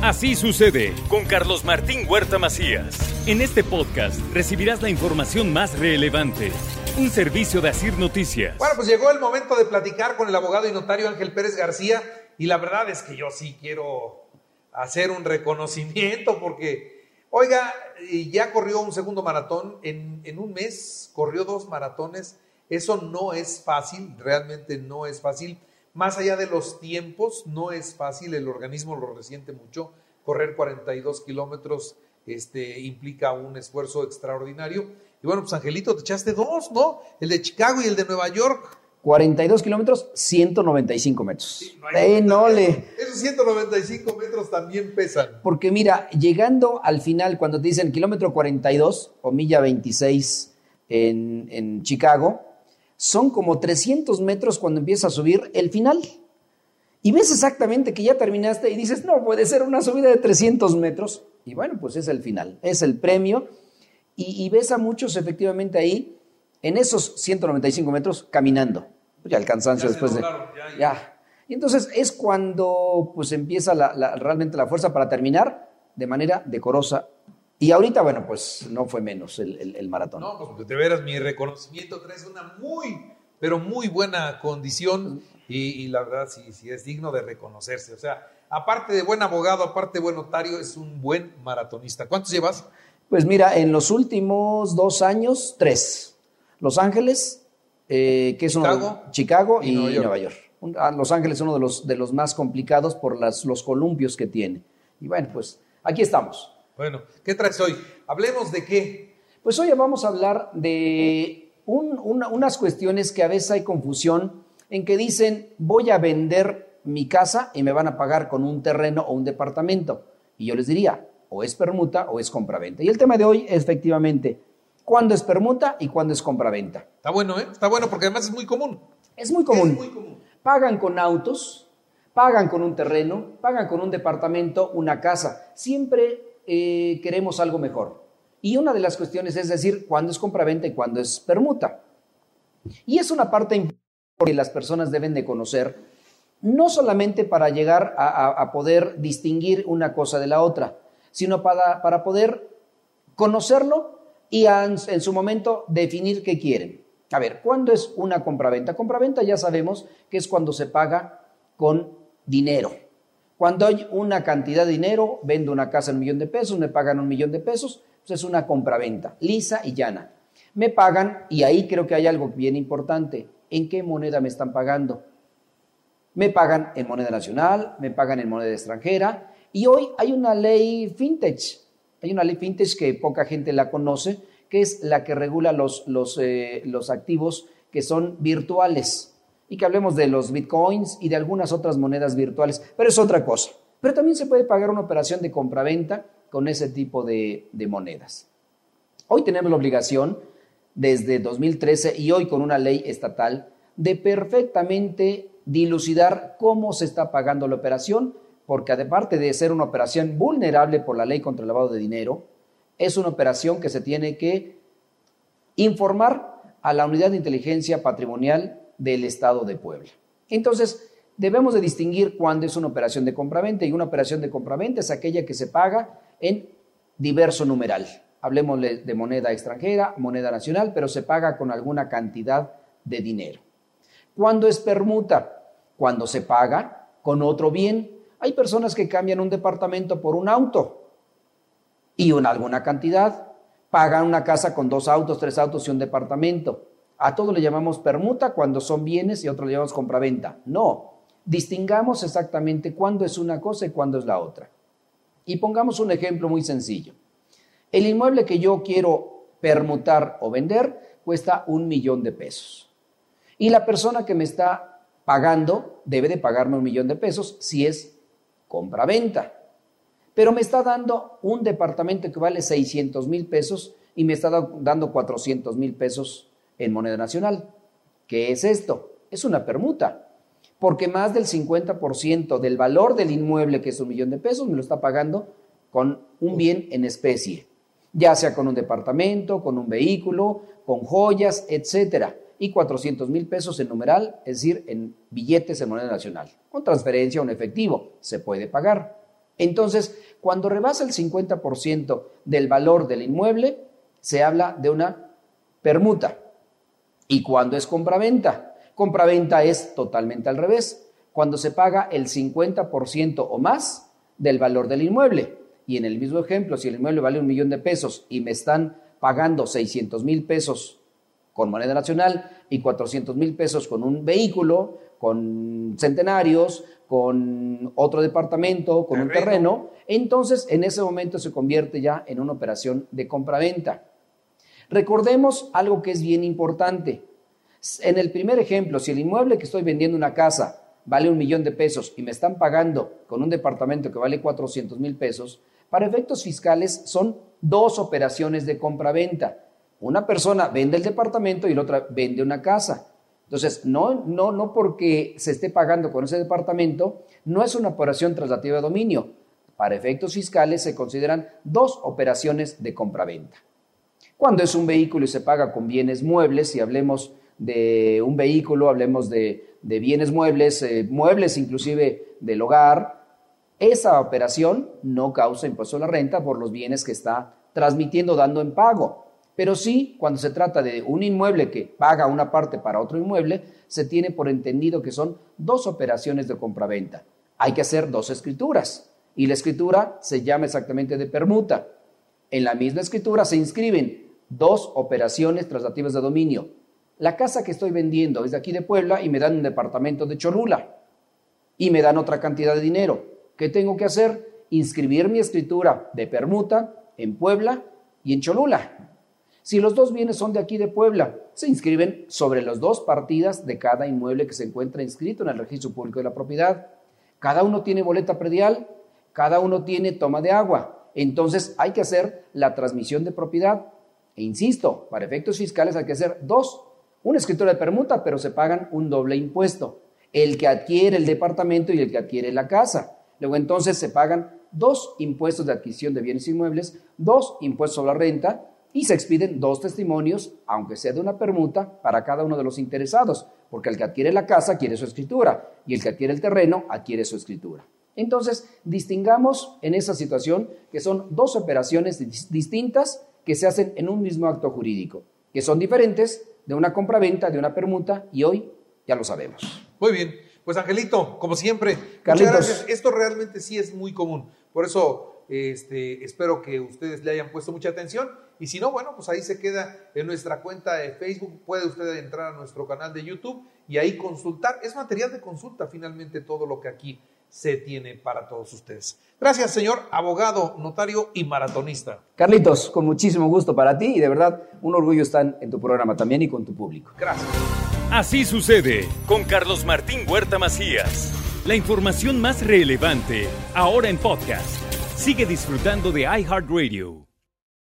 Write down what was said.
Así sucede con Carlos Martín Huerta Macías. En este podcast recibirás la información más relevante. Un servicio de Asir Noticias. Bueno, pues llegó el momento de platicar con el abogado y notario Ángel Pérez García y la verdad es que yo sí quiero hacer un reconocimiento porque, oiga, ya corrió un segundo maratón, en, en un mes corrió dos maratones, eso no es fácil, realmente no es fácil más allá de los tiempos, no es fácil, el organismo lo resiente mucho. Correr 42 kilómetros este, implica un esfuerzo extraordinario. Y bueno, pues Angelito, te echaste dos, ¿no? El de Chicago y el de Nueva York. 42 kilómetros, 195 metros. eh, no le... Esos 195 metros también pesan. Porque mira, llegando al final, cuando te dicen kilómetro 42 o milla 26 en, en Chicago, son como 300 metros cuando empieza a subir el final. Y ves exactamente que ya terminaste y dices, no, puede ser una subida de 300 metros. Y bueno, pues es el final, es el premio. Y, ves a muchos efectivamente ahí, en esos 195 metros, caminando. Ya el cansancio después de... Ya, Y entonces es cuando pues empieza realmente la fuerza para terminar de manera decorosa y ahorita, bueno, pues no fue menos el, maratón. No, pues de veras, mi reconocimiento traes una muy, pero muy buena condición y, la verdad sí, sí es digno de reconocerse. O sea, aparte de buen abogado, aparte de buen notario, es un buen maratonista. ¿Cuántos llevas? Pues mira, en los últimos dos años, tres. Los Ángeles, eh, que es Chicago, Chicago y, Nueva York. Ah, los Ángeles es uno de los, de los más complicados por las, los columpios que tiene. Y bueno, pues aquí estamos. Bueno, ¿qué traes hoy? Hablemos de qué. Pues hoy vamos a hablar de unas cuestiones que a veces hay confusión en que dicen voy a vender mi casa y me van a pagar con un terreno o un departamento. Y yo les diría, o es permuta o es compraventa. Y el tema de hoy es efectivamente cuándo es permuta y cuándo es compraventa. Está bueno, ¿eh? Está bueno porque además es muy común. Es muy común. Es muy común. Pagan con autos, pagan con un terreno, pagan con un departamento, una casa. Siempre eh, queremos algo mejor. Y una de las cuestiones es decir, cuándo es compraventa y cuándo es permuta. Y es una parte importante que las personas deben de conocer, no solamente para llegar a, poder distinguir una cosa de la otra, sino para, para poder conocerlo y en su momento definir qué quieren. A ver, ¿cuándo es una compraventa? Compraventa ya sabemos que es cuando se paga con dinero. Cuando hay una cantidad de dinero, vendo una casa en un millón de pesos, me pagan un millón de pesos, pues es una compraventa, lisa y llana. Me pagan, y ahí creo que hay algo bien importante, ¿en qué moneda me están pagando? Me pagan en moneda nacional, me pagan en moneda extranjera, y hoy hay una ley fintech, hay una ley fintech que poca gente la conoce, que es la que regula los, los, eh, los activos que son virtuales y que hablemos de los bitcoins y de algunas otras monedas virtuales, pero es otra cosa. Pero también se puede pagar una operación de compraventa con ese tipo de, de monedas. Hoy tenemos la obligación, desde 2013 y hoy con una ley estatal, de perfectamente dilucidar cómo se está pagando la operación, porque aparte de ser una operación vulnerable por la ley contra el lavado de dinero, es una operación que se tiene que informar a la unidad de inteligencia patrimonial del Estado de Puebla. Entonces, debemos de distinguir cuándo es una operación de compraventa y una operación de compraventa es aquella que se paga en diverso numeral. Hablemos de moneda extranjera, moneda nacional, pero se paga con alguna cantidad de dinero. ¿Cuándo es permuta? Cuando se paga con otro bien. Hay personas que cambian un departamento por un auto y una alguna cantidad. Pagan una casa con dos autos, tres autos y un departamento. A todo le llamamos permuta cuando son bienes y a otro le llamamos compraventa. No, distingamos exactamente cuándo es una cosa y cuándo es la otra. Y pongamos un ejemplo muy sencillo. El inmueble que yo quiero permutar o vender cuesta un millón de pesos. Y la persona que me está pagando debe de pagarme un millón de pesos si es compra-venta. Pero me está dando un departamento que vale 600 mil pesos y me está dando 400 mil pesos en moneda nacional. ¿Qué es esto? Es una permuta, porque más del 50% del valor del inmueble, que es un millón de pesos, me lo está pagando con un bien en especie, ya sea con un departamento, con un vehículo, con joyas, etcétera, y 400 mil pesos en numeral, es decir, en billetes en moneda nacional, con transferencia o en efectivo, se puede pagar. Entonces, cuando rebasa el 50% del valor del inmueble, se habla de una permuta. ¿Y cuando es compraventa? Compraventa es totalmente al revés, cuando se paga el 50% o más del valor del inmueble. Y en el mismo ejemplo, si el inmueble vale un millón de pesos y me están pagando 600 mil pesos con moneda nacional y 400 mil pesos con un vehículo, con centenarios, con otro departamento, con un terreno, entonces en ese momento se convierte ya en una operación de compraventa. Recordemos algo que es bien importante. En el primer ejemplo, si el inmueble que estoy vendiendo una casa vale un millón de pesos y me están pagando con un departamento que vale 400 mil pesos, para efectos fiscales son dos operaciones de compraventa. Una persona vende el departamento y la otra vende una casa. Entonces, no, no, no porque se esté pagando con ese departamento, no es una operación traslativa de dominio. Para efectos fiscales se consideran dos operaciones de compraventa. Cuando es un vehículo y se paga con bienes muebles, si hablemos de un vehículo, hablemos de, bienes muebles, eh, muebles inclusive del hogar, esa operación no causa impuesto a la renta por los bienes que está transmitiendo, dando en pago. Pero sí, cuando se trata de un inmueble que paga una parte para otro inmueble, se tiene por entendido que son dos operaciones de compraventa. Hay que hacer dos escrituras y la escritura se llama exactamente de permuta. En la misma escritura se inscriben dos operaciones traslativas de dominio. La casa que estoy vendiendo es de aquí de Puebla y me dan un departamento de Cholula y me dan otra cantidad de dinero. ¿Qué tengo que hacer? Inscribir mi escritura de permuta en Puebla y en Cholula. Si los dos bienes son de aquí de Puebla, se inscriben sobre las dos partidas de cada inmueble que se encuentra inscrito en el registro público de la propiedad. Cada uno tiene boleta predial, cada uno tiene toma de agua. Entonces hay que hacer la transmisión de propiedad. E insisto, para efectos fiscales hay que hacer dos. Una escritura de permuta, pero se pagan un doble impuesto. El que adquiere el departamento y el que adquiere la casa. Luego entonces se pagan dos impuestos de adquisición de bienes inmuebles, dos impuestos sobre la renta y se expiden dos testimonios, aunque sea de una permuta, para cada uno de los interesados, porque el que adquiere la casa adquiere su escritura y el que adquiere el terreno adquiere su escritura. Entonces, distingamos en esa situación que son dos operaciones distintas que se hacen en un mismo acto jurídico, que son diferentes de una compraventa, de una permuta, y hoy ya lo sabemos. Muy bien, pues Angelito, como siempre, Carlitos. gracias. Esto realmente sí es muy común, por eso este, espero que ustedes le hayan puesto mucha atención y si no, bueno, pues ahí se queda en nuestra cuenta de Facebook. Puede usted entrar a nuestro canal de YouTube y ahí consultar. Es material de consulta finalmente todo lo que aquí se tiene para todos ustedes. Gracias, señor abogado, notario y maratonista. Carlitos, con muchísimo gusto para ti y de verdad un orgullo estar en tu programa también y con tu público. Gracias. Así sucede con Carlos Martín Huerta Macías. La información más relevante ahora en podcast. Sigue disfrutando de iHeartRadio.